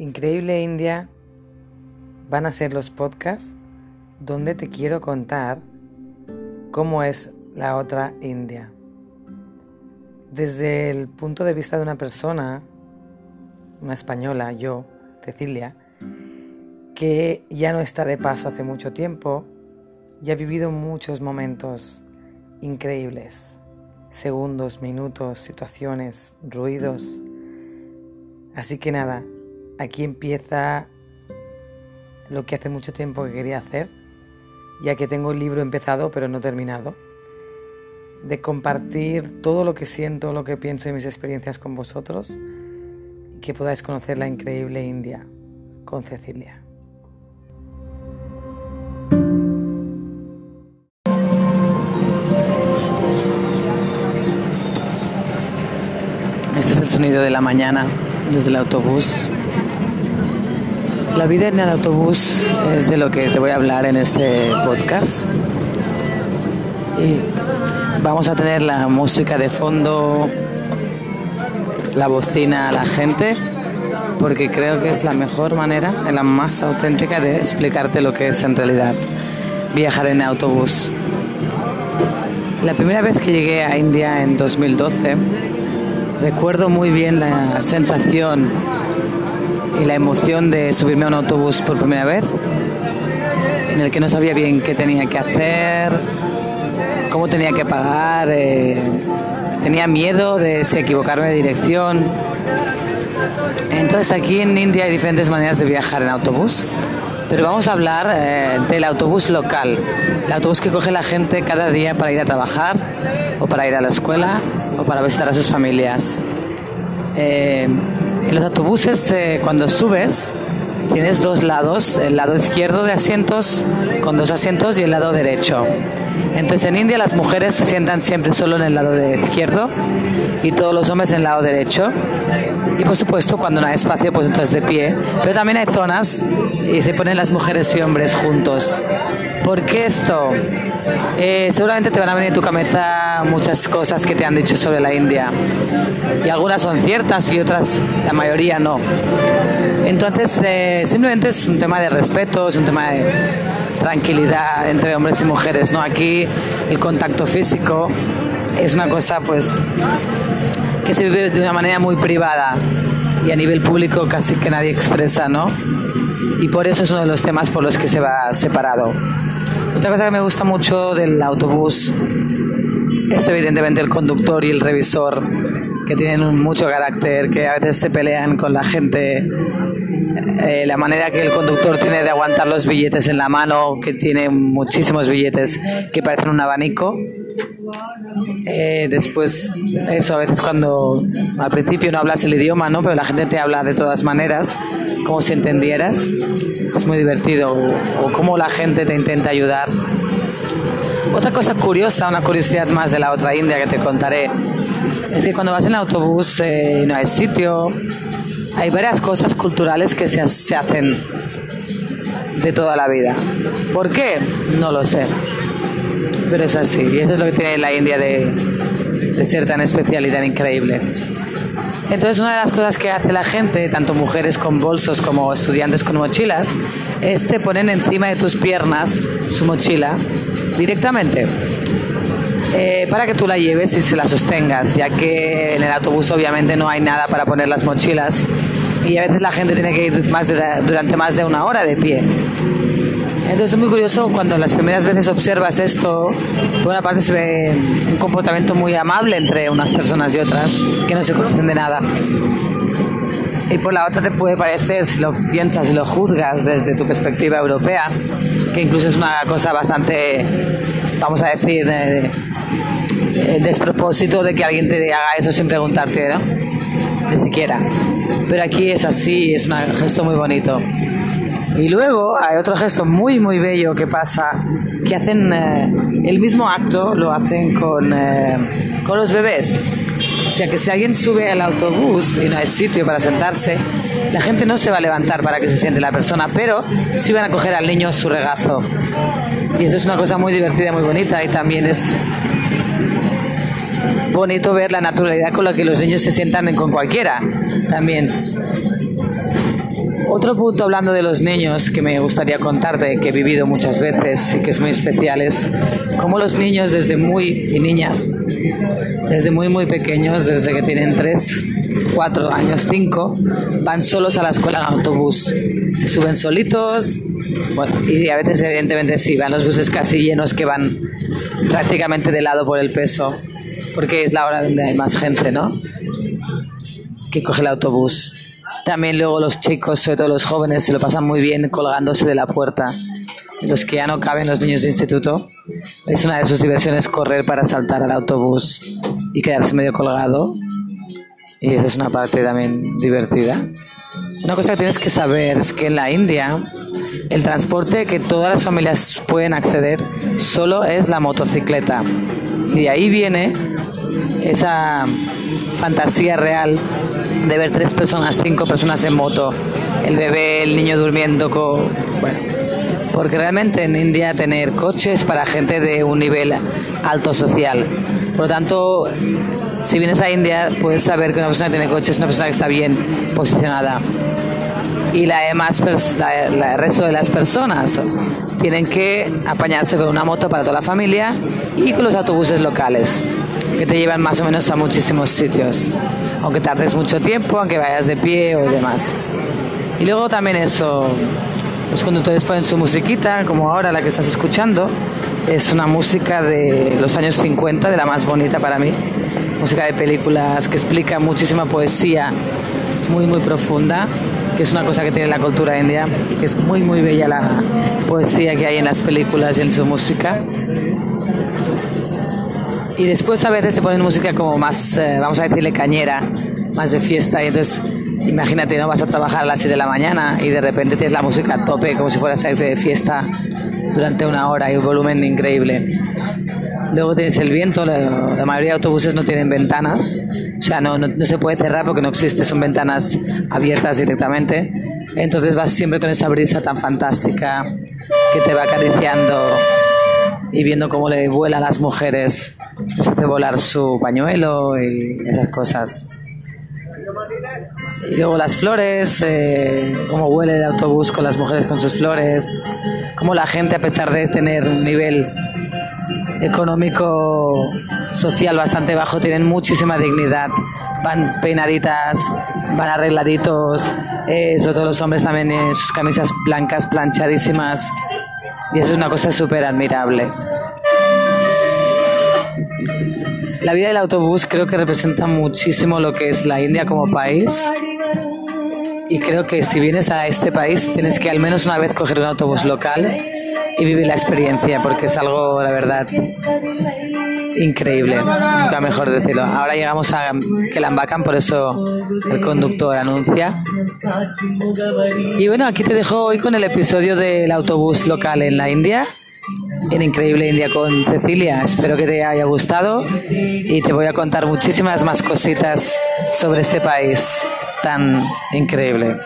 Increíble India van a ser los podcasts donde te quiero contar cómo es la otra India. Desde el punto de vista de una persona, una española, yo, Cecilia, que ya no está de paso hace mucho tiempo y ha vivido muchos momentos increíbles, segundos, minutos, situaciones, ruidos. Así que nada, aquí empieza lo que hace mucho tiempo que quería hacer, ya que tengo el libro empezado pero no terminado, de compartir todo lo que siento, lo que pienso y mis experiencias con vosotros, y que podáis conocer la increíble India con Cecilia. Este es el sonido de la mañana desde el autobús. La vida en el autobús es de lo que te voy a hablar en este podcast. Y vamos a tener la música de fondo, la bocina a la gente, porque creo que es la mejor manera, la más auténtica de explicarte lo que es en realidad viajar en autobús. La primera vez que llegué a India en 2012, recuerdo muy bien la sensación y la emoción de subirme a un autobús por primera vez, en el que no sabía bien qué tenía que hacer, cómo tenía que pagar, eh, tenía miedo de si equivocarme de dirección. Entonces aquí en India hay diferentes maneras de viajar en autobús, pero vamos a hablar eh, del autobús local, el autobús que coge la gente cada día para ir a trabajar o para ir a la escuela o para visitar a sus familias. Eh, en los autobuses, eh, cuando subes, tienes dos lados, el lado izquierdo de asientos con dos asientos y el lado derecho. Entonces en India las mujeres se sientan siempre solo en el lado de izquierdo y todos los hombres en el lado derecho. Y por supuesto cuando no hay espacio pues entonces de pie. Pero también hay zonas y se ponen las mujeres y hombres juntos. ¿Por qué esto? Eh, seguramente te van a venir a tu cabeza muchas cosas que te han dicho sobre la India. Y algunas son ciertas y otras, la mayoría no. Entonces, eh, simplemente es un tema de respeto, es un tema de tranquilidad entre hombres y mujeres. ¿no? Aquí el contacto físico es una cosa pues que se vive de una manera muy privada y a nivel público casi que nadie expresa, ¿no? Y por eso es uno de los temas por los que se va separado. Otra cosa que me gusta mucho del autobús es evidentemente el conductor y el revisor, que tienen mucho carácter, que a veces se pelean con la gente. Eh, la manera que el conductor tiene de aguantar los billetes en la mano, que tiene muchísimos billetes que parecen un abanico. Eh, después, eso a veces cuando al principio no hablas el idioma, ¿no? Pero la gente te habla de todas maneras, como si entendieras. Es muy divertido. O, o cómo la gente te intenta ayudar. Otra cosa curiosa, una curiosidad más de la otra India que te contaré, es que cuando vas en autobús eh, no hay sitio, hay varias cosas culturales que se, se hacen de toda la vida. ¿Por qué? No lo sé. Pero es así. Y eso es lo que tiene la India de, de ser tan especial y tan increíble. Entonces una de las cosas que hace la gente, tanto mujeres con bolsos como estudiantes con mochilas, es te ponen encima de tus piernas su mochila directamente eh, para que tú la lleves y se la sostengas, ya que en el autobús obviamente no hay nada para poner las mochilas y a veces la gente tiene que ir más de, durante más de una hora de pie. Entonces es muy curioso cuando las primeras veces observas esto, por una parte se ve un comportamiento muy amable entre unas personas y otras que no se conocen de nada. Y por la otra te puede parecer, si lo piensas y lo juzgas desde tu perspectiva europea, que incluso es una cosa bastante, vamos a decir, eh, eh, despropósito de que alguien te haga eso sin preguntarte, ¿no? Ni siquiera. Pero aquí es así, es un gesto muy bonito. Y luego hay otro gesto muy, muy bello que pasa, que hacen eh, el mismo acto, lo hacen con, eh, con los bebés. O sea que si alguien sube al autobús y no hay sitio para sentarse, la gente no se va a levantar para que se siente la persona, pero sí van a coger al niño su regazo. Y eso es una cosa muy divertida, muy bonita y también es bonito ver la naturalidad con la que los niños se sientan con cualquiera también. Otro punto hablando de los niños que me gustaría contarte, que he vivido muchas veces y que es muy especial, es cómo los niños desde muy, niñas, desde muy muy pequeños, desde que tienen 3, 4 años, 5, van solos a la escuela en autobús. Se suben solitos, bueno, y a veces evidentemente sí, van los buses casi llenos que van prácticamente de lado por el peso, porque es la hora donde hay más gente, ¿no? Que coge el autobús. También luego los chicos, sobre todo los jóvenes, se lo pasan muy bien colgándose de la puerta. Los que ya no caben, los niños de instituto, es una de sus diversiones correr para saltar al autobús y quedarse medio colgado. Y esa es una parte también divertida. Una cosa que tienes que saber es que en la India el transporte que todas las familias pueden acceder solo es la motocicleta. Y de ahí viene esa fantasía real de ver tres personas, cinco personas en moto, el bebé, el niño durmiendo porque realmente en India tener coches para gente de un nivel alto social. Por lo tanto, si vienes a India puedes saber que una persona que tiene coche es una persona que está bien posicionada. Y la demás, el resto de las personas tienen que apañarse con una moto para toda la familia y con los autobuses locales, que te llevan más o menos a muchísimos sitios aunque tardes mucho tiempo, aunque vayas de pie o demás. Y luego también eso, los conductores ponen su musiquita, como ahora la que estás escuchando, es una música de los años 50, de la más bonita para mí, música de películas que explica muchísima poesía muy, muy profunda, que es una cosa que tiene la cultura india, que es muy, muy bella la poesía que hay en las películas y en su música. Y después a veces te ponen música como más, eh, vamos a decirle cañera, más de fiesta. Y entonces, imagínate, ¿no? Vas a trabajar a las 7 de la mañana y de repente tienes la música a tope, como si fueras a irte de fiesta durante una hora y un volumen increíble. Luego tienes el viento, la, mayoría de autobuses no tienen ventanas, o sea, no, no, no, se puede cerrar porque no existe, son ventanas abiertas directamente. Entonces vas siempre con esa brisa tan fantástica que te va acariciando y viendo cómo le vuela a las mujeres, se hace volar su pañuelo y esas cosas. Y luego las flores, eh, cómo huele el autobús con las mujeres con sus flores, cómo la gente a pesar de tener un nivel económico social bastante bajo tienen muchísima dignidad, van peinaditas, van arregladitos, eh, sobre todo los hombres también en sus camisas blancas planchadísimas y eso es una cosa súper admirable. La vida del autobús creo que representa muchísimo lo que es la India como país. Y creo que si vienes a este país tienes que al menos una vez coger un autobús local y vivir la experiencia, porque es algo, la verdad, increíble, nunca mejor decirlo. Ahora llegamos a Kelambakan, por eso el conductor anuncia. Y bueno, aquí te dejo hoy con el episodio del autobús local en la India en Increíble India con Cecilia. Espero que te haya gustado y te voy a contar muchísimas más cositas sobre este país tan increíble.